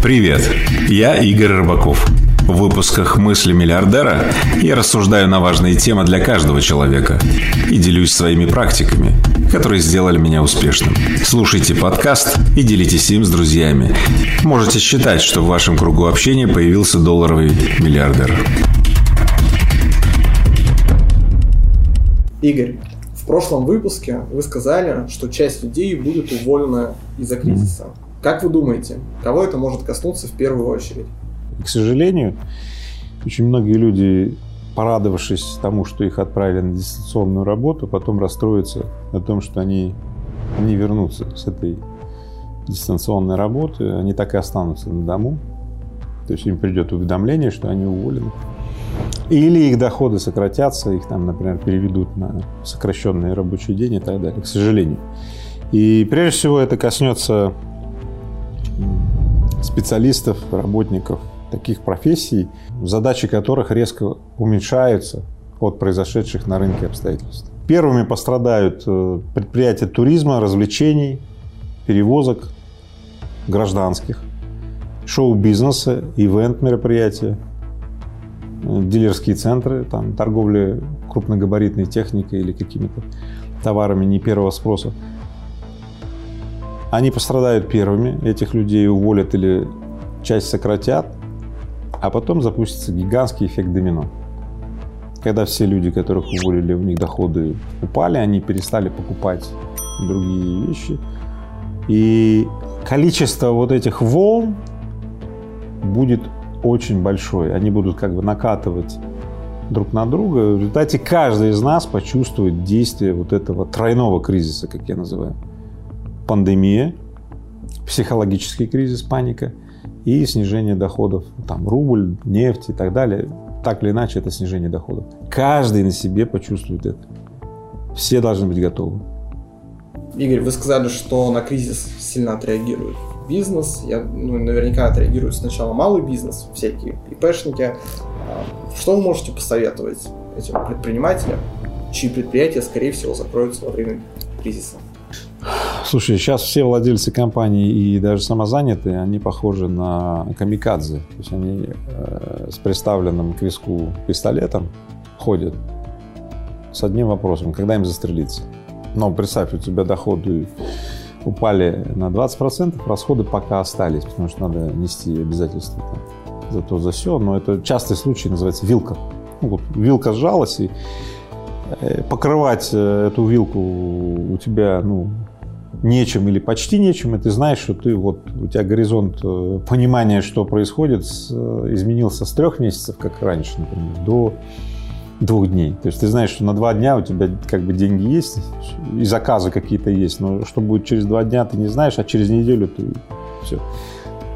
Привет, я Игорь Рыбаков. В выпусках «Мысли миллиардера» я рассуждаю на важные темы для каждого человека и делюсь своими практиками, которые сделали меня успешным. Слушайте подкаст и делитесь им с друзьями. Можете считать, что в вашем кругу общения появился долларовый миллиардер. Игорь, в прошлом выпуске вы сказали, что часть людей будут уволены из-за кризиса. Как вы думаете, кого это может коснуться в первую очередь? К сожалению, очень многие люди, порадовавшись тому, что их отправили на дистанционную работу, потом расстроятся о том, что они не вернутся с этой дистанционной работы, они так и останутся на дому. То есть им придет уведомление, что они уволены. Или их доходы сократятся, их там, например, переведут на сокращенный рабочий день и так далее, к сожалению. И прежде всего это коснется специалистов, работников таких профессий, задачи которых резко уменьшаются от произошедших на рынке обстоятельств. Первыми пострадают э, предприятия туризма, развлечений, перевозок гражданских, шоу-бизнеса, ивент-мероприятия, э, дилерские центры, там, торговля крупногабаритной техникой или какими-то товарами не первого спроса. Они пострадают первыми, этих людей уволят или часть сократят, а потом запустится гигантский эффект домино. Когда все люди, которых уволили, у них доходы упали, они перестали покупать другие вещи. И количество вот этих волн будет очень большое. Они будут как бы накатывать друг на друга. В результате каждый из нас почувствует действие вот этого тройного кризиса, как я называю пандемия, психологический кризис, паника и снижение доходов. Там рубль, нефть и так далее. Так или иначе, это снижение доходов. Каждый на себе почувствует это. Все должны быть готовы. Игорь, вы сказали, что на кризис сильно отреагирует бизнес. Я, ну, наверняка отреагирует сначала малый бизнес, всякие ИПшники. А, что вы можете посоветовать этим предпринимателям, чьи предприятия, скорее всего, закроются во время кризиса? Слушай, сейчас все владельцы компаний и даже самозанятые, они похожи на камикадзе. То есть они э, с приставленным к виску пистолетом ходят с одним вопросом, когда им застрелиться. Но представь, у тебя доходы упали на 20%, расходы пока остались, потому что надо нести обязательства там, за то, за все. Но это частый случай, называется вилка. Ну, вот, вилка сжалась, и э, покрывать э, эту вилку у тебя, ну, нечем или почти нечем, и ты знаешь, что ты вот у тебя горизонт э, понимания, что происходит, э, изменился с трех месяцев, как раньше, например, до двух дней. То есть ты знаешь, что на два дня у тебя как бы деньги есть, и заказы какие-то есть, но что будет через два дня, ты не знаешь, а через неделю ты все.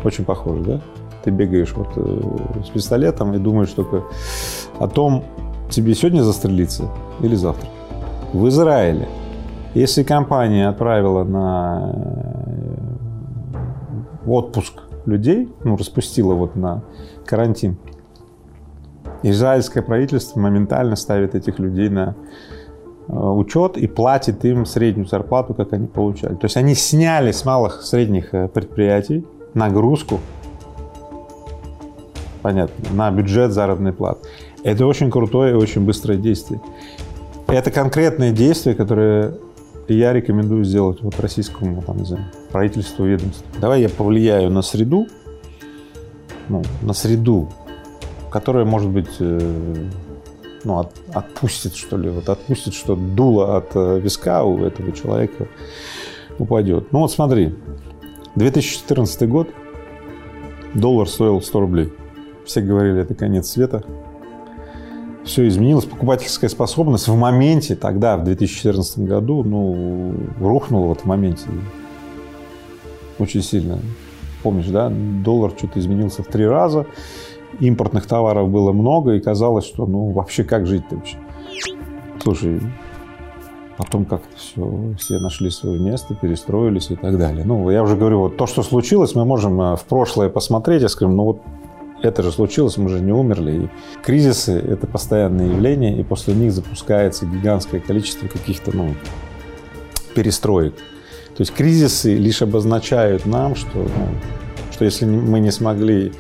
Очень похоже, да? Ты бегаешь вот э, с пистолетом и думаешь только о том, тебе сегодня застрелиться или завтра. В Израиле если компания отправила на э, отпуск людей, ну, распустила вот на карантин, израильское правительство моментально ставит этих людей на э, учет и платит им среднюю зарплату, как они получали. То есть они сняли с малых средних э, предприятий нагрузку, понятно, на бюджет заработной платы. Это очень крутое и очень быстрое действие. Это конкретное действие, которое я рекомендую сделать вот российскому там, не знаю, правительству, ведомству. Давай я повлияю на среду, ну, на среду, которая, может быть, э, ну, от, отпустит, что ли, вот отпустит, что дуло от э, виска у этого человека упадет. Ну вот смотри, 2014 год, доллар стоил 100 рублей. Все говорили, это конец света все изменилось. Покупательская способность в моменте, тогда, в 2014 году, ну, рухнула в моменте очень сильно. Помнишь, да, доллар что-то изменился в три раза, импортных товаров было много, и казалось, что, ну, вообще как жить-то вообще? Слушай, потом как-то все, все нашли свое место, перестроились и так далее. Ну, я уже говорю, вот то, что случилось, мы можем э, в прошлое посмотреть, я скажу, ну вот это же случилось, мы же не умерли. И кризисы — это постоянное явление, и после них запускается гигантское количество каких-то ну, перестроек. То есть кризисы лишь обозначают нам, что, ну, что если мы не смогли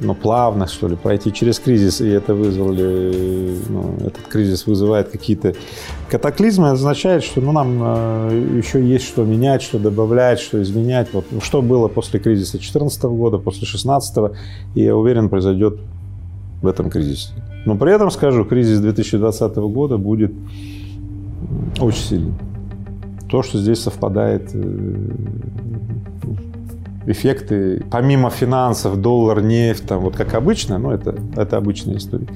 ну, плавно, что ли, пройти через кризис, и это вызвали, ну, этот кризис вызывает какие-то катаклизмы, означает, что ну, нам э, еще есть что менять, что добавлять, что изменять. Вот, что было после кризиса 2014 года, после 2016, и я уверен, произойдет в этом кризисе. Но при этом скажу, кризис 2020 года будет очень сильный. То, что здесь совпадает э, эффекты, помимо финансов, доллар, нефть, там вот как обычно, ну это, это обычная история.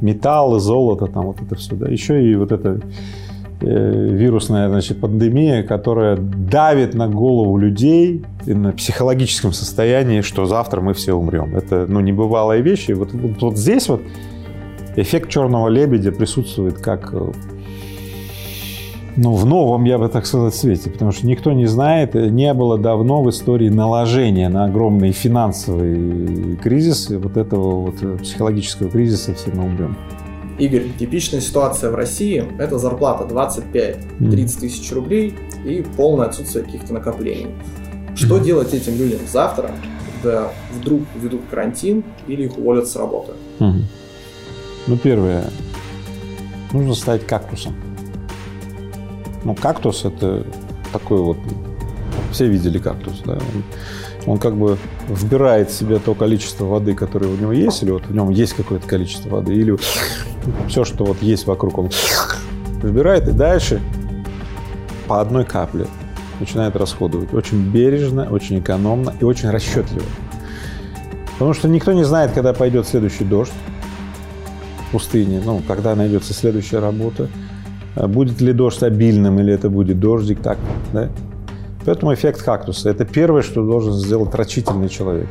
Металлы, золото, там вот это все, да. Еще и вот эта э, вирусная, значит, пандемия, которая давит на голову людей и на психологическом состоянии, что завтра мы все умрем. Это, ну, небывалые вещи. Вот, вот, вот здесь вот эффект черного лебедя присутствует как э, ну, в новом, я бы так сказал, свете, потому что никто не знает, не было давно в истории наложения на огромные финансовые кризисы, вот этого вот э, психологического кризиса все мы умрем. Игорь, типичная ситуация в России – это зарплата 25-30 тысяч рублей и полное отсутствие каких-то накоплений. Что делать этим людям завтра, когда вдруг ведут карантин или их уволят с работы? Ну, первое, нужно стать кактусом. Ну, кактус это такой вот... Все видели кактус, да? Он, как бы вбирает в себя то количество воды, которое у него есть, или вот в нем есть какое-то количество воды, или все, что вот есть вокруг, он вбирает и дальше по одной капле начинает расходовать. Очень бережно, очень экономно и очень расчетливо. Потому что никто не знает, когда пойдет следующий дождь в пустыне, ну, когда найдется следующая работа. А будет ли дождь обильным или это будет дождик, так, да? Поэтому эффект кактуса – это первое, что должен сделать рачительный человек.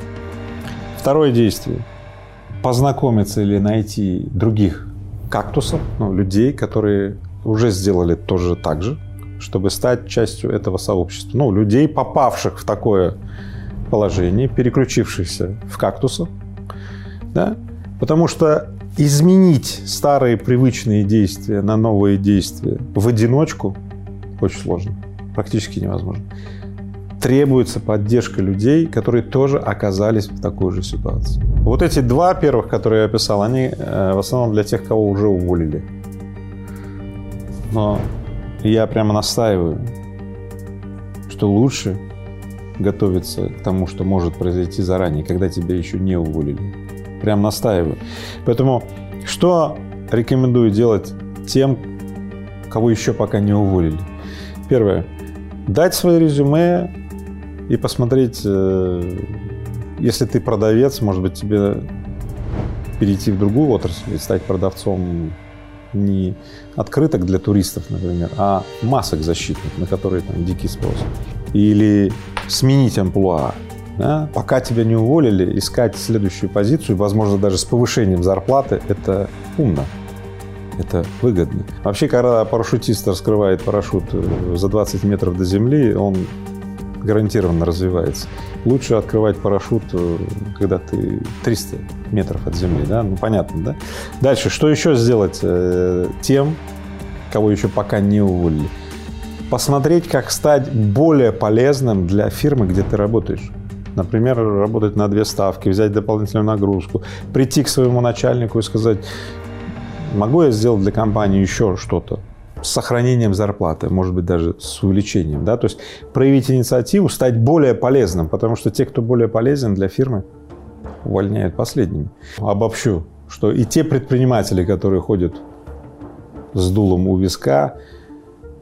Второе действие – познакомиться или найти других кактусов, ну, людей, которые уже сделали тоже так же, чтобы стать частью этого сообщества. Ну, людей, попавших в такое положение, переключившихся в кактусов, да? Потому что изменить старые привычные действия на новые действия в одиночку очень сложно, практически невозможно. Требуется поддержка людей, которые тоже оказались в такой же ситуации. Вот эти два первых, которые я описал, они э, в основном для тех, кого уже уволили. Но я прямо настаиваю, что лучше готовиться к тому, что может произойти заранее, когда тебя еще не уволили прям настаиваю. Поэтому что рекомендую делать тем, кого еще пока не уволили? Первое. Дать свое резюме и посмотреть, э, если ты продавец, может быть, тебе перейти в другую отрасль и стать продавцом не открыток для туристов, например, а масок защитных, на которые там дикий спрос. Или сменить амплуа. Да? Пока тебя не уволили, искать следующую позицию, возможно, даже с повышением зарплаты, это умно. Это выгодно. Вообще, когда парашютист раскрывает парашют э, за 20 метров до земли, он гарантированно развивается. Лучше открывать парашют, э, когда ты 300 метров от земли, да? Ну, понятно, да? Дальше, что еще сделать э, тем, кого еще пока не уволили? Посмотреть, как стать более полезным для фирмы, где ты работаешь. Например, работать на две ставки, взять дополнительную нагрузку, прийти к своему начальнику и сказать, могу я сделать для компании еще что-то с сохранением зарплаты, может быть, даже с увеличением. Да? То есть проявить инициативу, стать более полезным, потому что те, кто более полезен для фирмы, увольняют последними. Обобщу, что и те предприниматели, которые ходят с дулом у виска,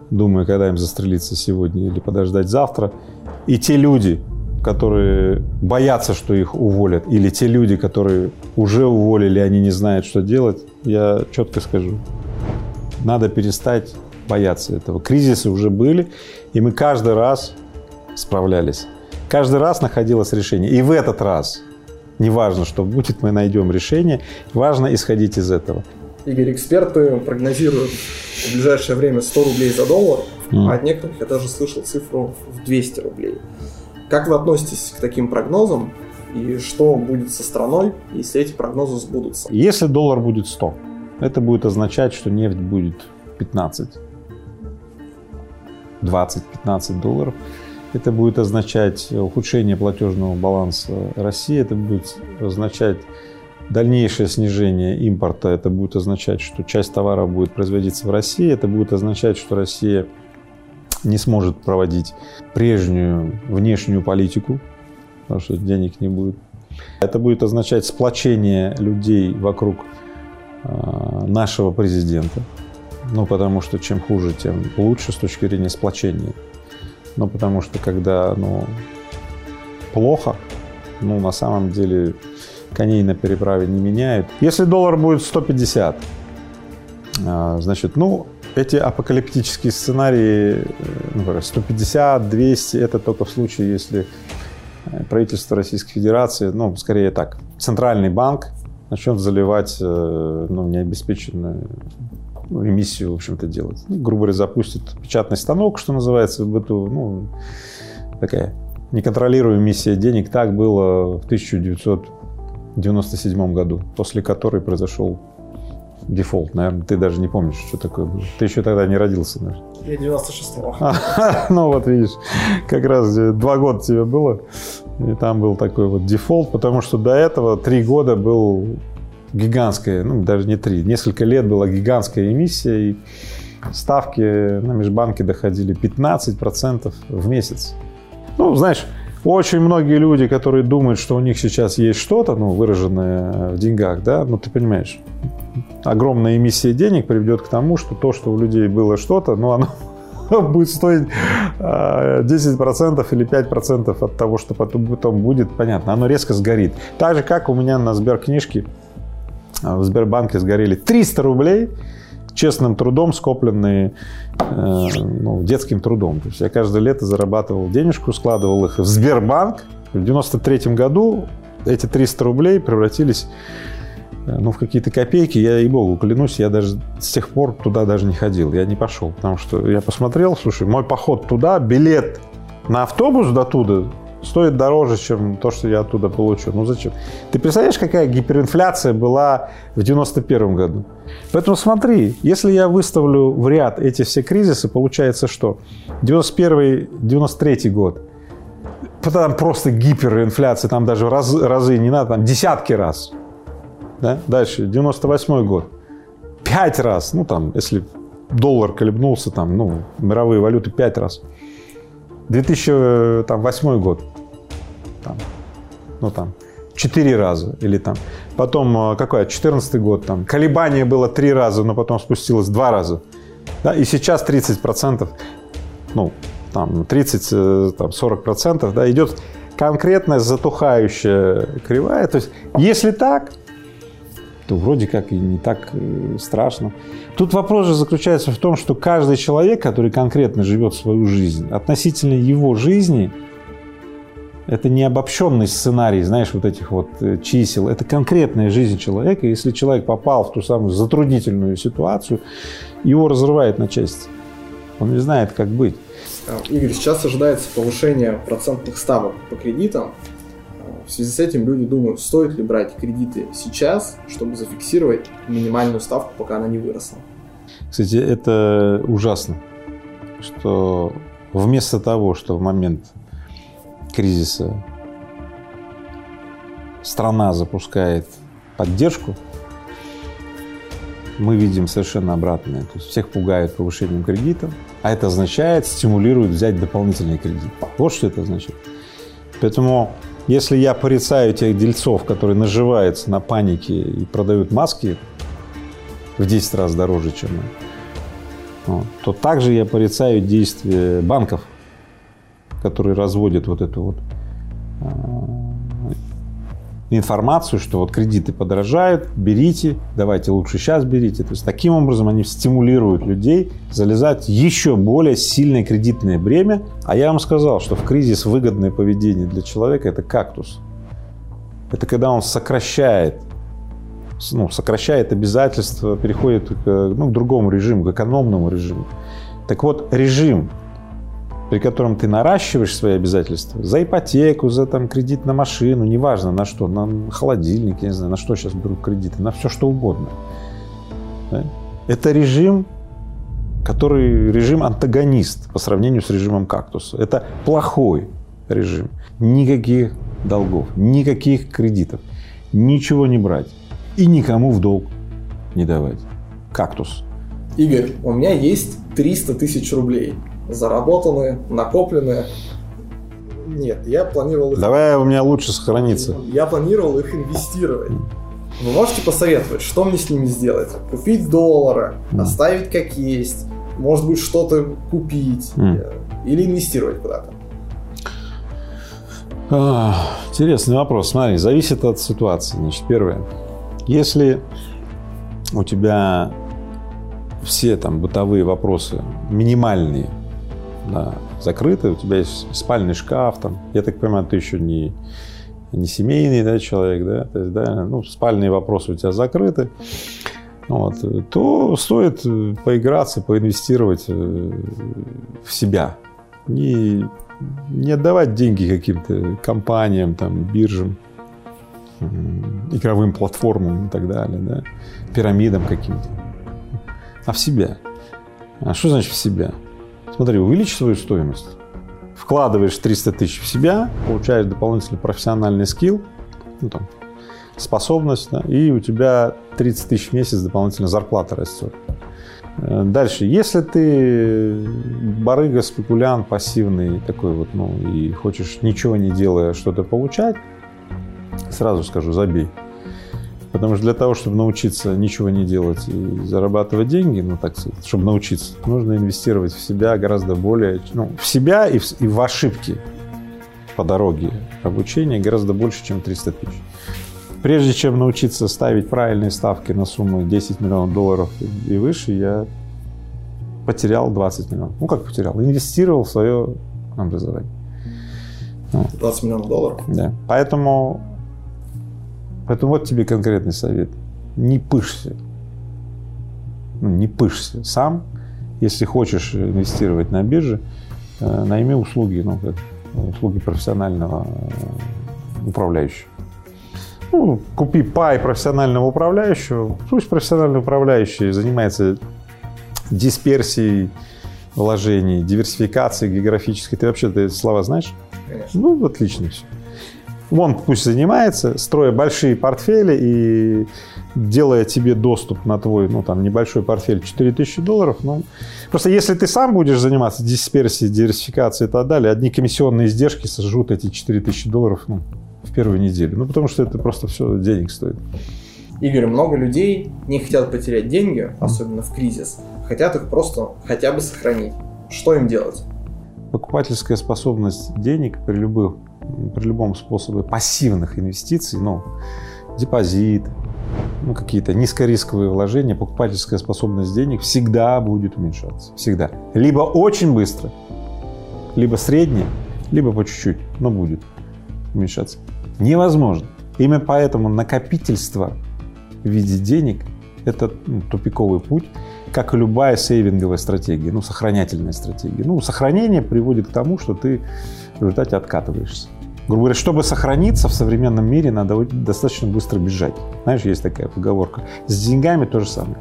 думая, когда им застрелиться сегодня или подождать завтра, и те люди, которые боятся, что их уволят, или те люди, которые уже уволили, они не знают, что делать, я четко скажу, надо перестать бояться этого. Кризисы уже были, и мы каждый раз справлялись. Каждый раз находилось решение. И в этот раз, неважно, что будет, мы найдем решение, важно исходить из этого. Игорь, эксперты прогнозируют в ближайшее время 100 рублей за доллар, mm. а от некоторых я даже слышал цифру в 200 рублей. Как вы относитесь к таким прогнозам и что будет со страной, если эти прогнозы сбудутся? Если доллар будет 100, это будет означать, что нефть будет 15, 20-15 долларов. это будет означать ухудшение платежного баланса России, это будет означать дальнейшее снижение импорта, это будет означать, что часть товаров будет производиться в России, это будет означать, что Россия не сможет проводить прежнюю внешнюю политику, потому что денег не будет. Это будет означать сплочение людей вокруг э, нашего президента. Ну, потому что чем хуже, тем лучше с точки зрения сплочения. Ну, потому что когда ну, плохо, ну, на самом деле коней на переправе не меняют. Если доллар будет 150, а, значит, ну, эти апокалиптические сценарии, ну, 150, 200, это только в случае, если э, правительство Российской Федерации, ну, скорее так, центральный банк начнет заливать э, ну, необеспеченную эмиссию, в общем-то, делать. Ну, грубо говоря, запустит печатный станок, что называется, в эту, ну, такая неконтролируемая эмиссия денег. Так было в 1997 году, после которой произошел дефолт. Наверное, ты даже не помнишь, что такое было. Ты еще тогда не родился, наверное. Я 96-го. ну вот видишь, как раз два года тебе было, и там был такой вот дефолт, потому что до этого три года был гигантская, ну даже не три, несколько лет была гигантская эмиссия, и ставки на межбанке доходили 15% в месяц. Ну, знаешь, очень многие люди, которые думают, что у них сейчас есть что-то, ну, выраженное в деньгах, да, ну, ты понимаешь, огромная эмиссия денег приведет к тому, что то, что у людей было что-то, ну, оно будет стоить 10% а, или 5% от того, что потом будет, понятно, оно резко сгорит. Так же, как у меня на Сберкнижке а, в Сбербанке сгорели 300 рублей, честным трудом, скопленные э, ну, детским трудом. То есть я каждое лето зарабатывал денежку, складывал их в Сбербанк. В 93 году эти 300 рублей превратились ну, в какие-то копейки. Я, и богу, клянусь, я даже с тех пор туда даже не ходил. Я не пошел, потому что я посмотрел, слушай, мой поход туда, билет на автобус до туда стоит дороже, чем то, что я оттуда получу. Ну зачем? Ты представляешь, какая гиперинфляция была в 91 году? Поэтому смотри, если я выставлю в ряд эти все кризисы, получается что? 91-93 год. Там просто гиперинфляция, там даже раз, разы не надо, там десятки раз. Да? Дальше, 98 год. Пять раз, ну там, если доллар колебнулся, там, ну, мировые валюты пять раз. 2008 год там, ну там, четыре раза или там. Потом, э, какой, 14 год, там, колебание было три раза, но потом спустилось два раза. Да, и сейчас 30%, ну, там, 30, там, 40%, да, идет конкретная затухающая кривая. То есть, если так, то вроде как и не так э, страшно. Тут вопрос же заключается в том, что каждый человек, который конкретно живет свою жизнь, относительно его жизни – это не обобщенный сценарий, знаешь, вот этих вот э, чисел. Это конкретная жизнь человека. Если человек попал в ту самую затруднительную ситуацию, его разрывает на части. Он не знает, как быть. А, Игорь, сейчас ожидается повышение процентных ставок по кредитам. В связи с этим люди думают, стоит ли брать кредиты сейчас, чтобы зафиксировать минимальную ставку, пока она не выросла. Кстати, это ужасно, что вместо того, что в момент кризиса страна запускает поддержку, мы видим совершенно обратное. То есть всех пугают повышением кредита, а это означает, стимулирует взять дополнительный кредит. Вот что это означает. Поэтому, если я порицаю тех дельцов, которые наживаются на панике и продают маски в 10 раз дороже, чем мы, то также я порицаю действия банков, который разводит вот эту вот а, информацию, что вот кредиты подорожают, берите, давайте лучше сейчас берите. То есть таким образом они стимулируют людей залезать еще более сильное кредитное бремя. А я вам сказал, что в кризис выгодное поведение для человека – это кактус. Это когда он сокращает ну, сокращает обязательства, переходит к, ну, к другому режиму, к экономному режиму. Так вот, режим при котором ты наращиваешь свои обязательства за ипотеку, за там, кредит на машину, неважно на что, на холодильник, я не знаю, на что сейчас берут кредиты, на все что угодно. Да? Это режим который режим антагонист по сравнению с режимом кактуса. Это плохой режим. Никаких долгов, никаких кредитов, ничего не брать и никому в долг не давать. Кактус. Игорь, у меня есть 300 тысяч рублей. Заработанные, накопленные. Нет, я планировал их... Давай у меня лучше сохраниться. Я планировал их инвестировать. Вы можете посоветовать, что мне с ними сделать? Купить доллары, оставить как есть, может быть, что-то купить mm. или инвестировать куда-то? А, интересный вопрос. Смотри, зависит от ситуации. Значит, первое. Если у тебя все там бытовые вопросы минимальные, да, закрыты, у тебя есть спальный шкаф, там, я так понимаю, ты еще не, не семейный да, человек, да, то есть, да, ну, спальные вопросы у тебя закрыты, вот, то стоит поиграться, поинвестировать э, в себя. Не, не отдавать деньги каким-то компаниям, там, биржам, игровым платформам и так далее, да, пирамидам каким-то, а в себя. А что значит в себя? Смотри, увеличь свою стоимость. Вкладываешь 300 тысяч в себя, получаешь дополнительный профессиональный скилл, ну, там, способность, да, и у тебя 30 тысяч в месяц дополнительно зарплата растет. Э, дальше, если ты барыга, спекулянт, пассивный такой вот, ну, и хочешь ничего не делая что-то получать, сразу скажу, забей. Потому что для того, чтобы научиться ничего не делать и зарабатывать деньги, ну так сказать, чтобы научиться, нужно инвестировать в себя гораздо более, ну, в себя и в, и в ошибки по дороге обучения гораздо больше, чем 300 тысяч. Прежде чем научиться ставить правильные ставки на сумму 10 миллионов долларов и выше, я потерял 20 миллионов. Ну, как потерял? Инвестировал в свое образование. 20 миллионов долларов? Да. Поэтому Поэтому вот тебе конкретный совет. Не пышься. Ну, не пышься сам. Если хочешь инвестировать на бирже, э, найми услуги, ну, как, услуги профессионального э, управляющего. Ну, купи пай профессионального управляющего. Пусть профессиональный управляющий занимается дисперсией вложений, диверсификацией географической. Ты вообще эти слова знаешь? Конечно. Ну, отлично все. Он пусть занимается, строя большие портфели и делая тебе доступ на твой, ну, там, небольшой портфель 4000 долларов, ну, просто если ты сам будешь заниматься дисперсией, диверсификацией и так далее, одни комиссионные издержки сожрут эти 4000 долларов, ну, в первую неделю. Ну, потому что это просто все денег стоит. Игорь, много людей не хотят потерять деньги, особенно в кризис, хотят их просто хотя бы сохранить. Что им делать? Покупательская способность денег при любых при любом способе пассивных инвестиций, ну, депозит, ну, какие-то низкорисковые вложения, покупательская способность денег всегда будет уменьшаться. Всегда. Либо очень быстро, либо средне, либо по чуть-чуть, но будет уменьшаться. Невозможно. Именно поэтому накопительство в виде денег – это ну, тупиковый путь, как и любая сейвинговая стратегия, ну, сохранятельная стратегия. Ну, сохранение приводит к тому, что ты в результате откатываешься. Грубо говоря, чтобы сохраниться в современном мире, надо достаточно быстро бежать. Знаешь, есть такая поговорка. С деньгами то же самое.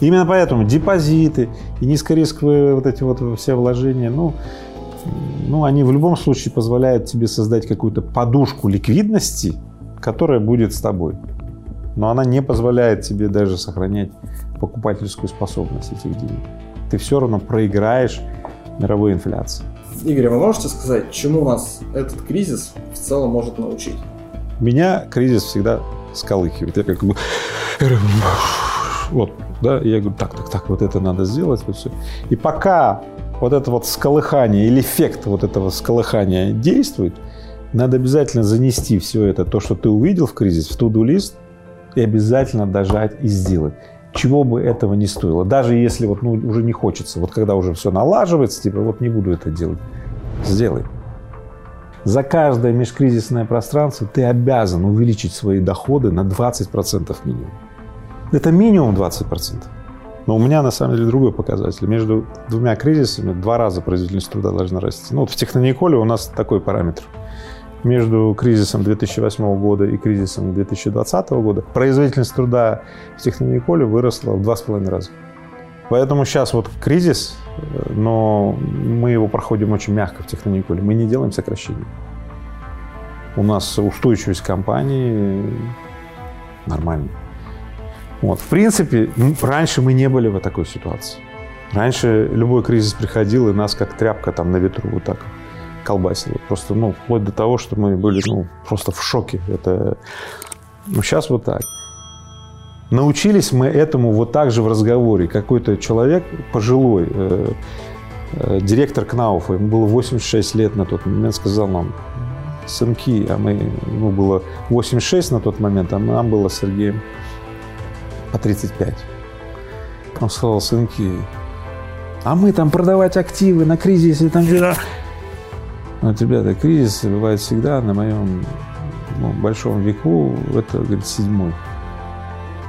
Именно поэтому депозиты и низкорисковые вот эти вот все вложения, ну, ну, они в любом случае позволяют тебе создать какую-то подушку ликвидности, которая будет с тобой. Но она не позволяет тебе даже сохранять покупательскую способность этих денег. Ты все равно проиграешь мировой инфляции. Игорь, вы можете сказать, чему нас этот кризис в целом может научить? Меня кризис всегда сколыхивает. Я как бы... Вот, да, я говорю, так, так, так, вот это надо сделать, вот все. И пока вот это вот сколыхание или эффект вот этого сколыхания действует, надо обязательно занести все это, то, что ты увидел в кризис, в туду-лист, и обязательно дожать и сделать чего бы этого не стоило. Даже если вот, ну, уже не хочется, вот когда уже все налаживается, типа, вот не буду это делать. Сделай. За каждое межкризисное пространство ты обязан увеличить свои доходы на 20% минимум. Это минимум 20%. Но у меня на самом деле другой показатель. Между двумя кризисами два раза производительность труда должна расти. Ну вот в Технониколе у нас такой параметр между кризисом 2008 года и кризисом 2020 года производительность труда в Технониколе выросла в два с половиной раза. Поэтому сейчас вот кризис, но мы его проходим очень мягко в техноникуле. Мы не делаем сокращений. У нас устойчивость компании нормальная. Вот. В принципе, раньше мы не были в такой ситуации. Раньше любой кризис приходил, и нас как тряпка там на ветру вот так колбасило. Просто, ну, вплоть до того, что мы были, ну, просто в шоке. Это... Ну, сейчас вот так. Научились мы этому вот так же в разговоре. Какой-то человек пожилой, э, э, директор Кнауфа, ему было 86 лет на тот момент, сказал нам, сынки, а мы, ему было 86 на тот момент, а нам было с Сергеем по 35. Он сказал, сынки, а мы там продавать активы на кризисе, там. Вот, ребята, кризис бывает всегда на моем ну, большом веку, это, говорит, седьмой.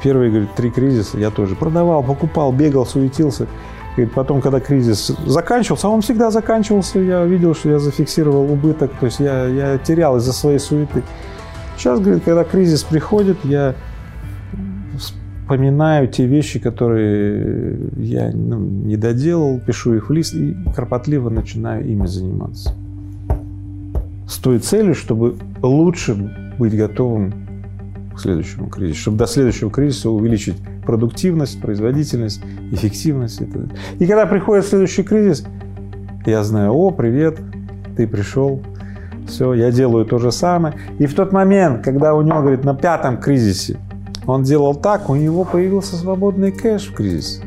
Первые, говорит, три кризиса я тоже продавал, покупал, бегал, суетился. Говорит, потом, когда кризис заканчивался, а он всегда заканчивался, я видел, что я зафиксировал убыток, то есть я, я терял из-за своей суеты. Сейчас, говорит, когда кризис приходит, я вспоминаю те вещи, которые я ну, не доделал, пишу их в лист и кропотливо начинаю ими заниматься. С той целью, чтобы лучше быть готовым к следующему кризису, чтобы до следующего кризиса увеличить продуктивность, производительность, эффективность. И когда приходит следующий кризис, я знаю, о, привет, ты пришел, все, я делаю то же самое. И в тот момент, когда у него, говорит, на пятом кризисе он делал так, у него появился свободный кэш в кризис.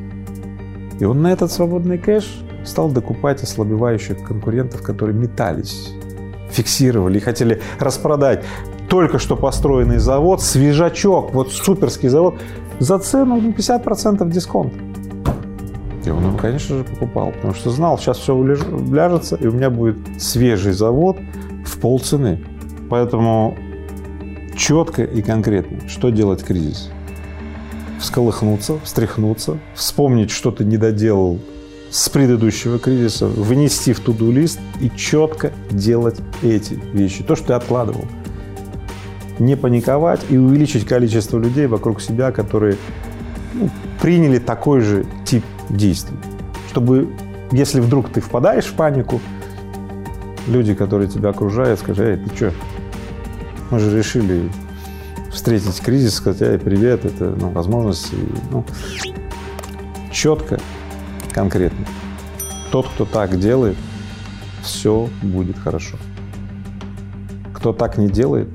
И он на этот свободный кэш стал докупать ослабевающих конкурентов, которые метались, фиксировали и хотели распродать только что построенный завод, свежачок, вот суперский завод, за цену 50% дисконт. И он его, конечно же, покупал, потому что знал, сейчас все уляжется, и у меня будет свежий завод в полцены. Поэтому четко и конкретно, что делать в кризис. Всколыхнуться, встряхнуться, вспомнить, что ты не доделал с предыдущего кризиса, внести в туду лист и четко делать эти вещи, то, что ты откладывал. Не паниковать и увеличить количество людей вокруг себя, которые ну, приняли такой же тип действий. Чтобы, если вдруг ты впадаешь в панику, люди, которые тебя окружают, скажут, эй, ты что, мы же решили встретить кризис, сказать, эй, привет, это ну, возможность. Ну, четко, конкретно. Тот, кто так делает, все будет хорошо. Кто так не делает,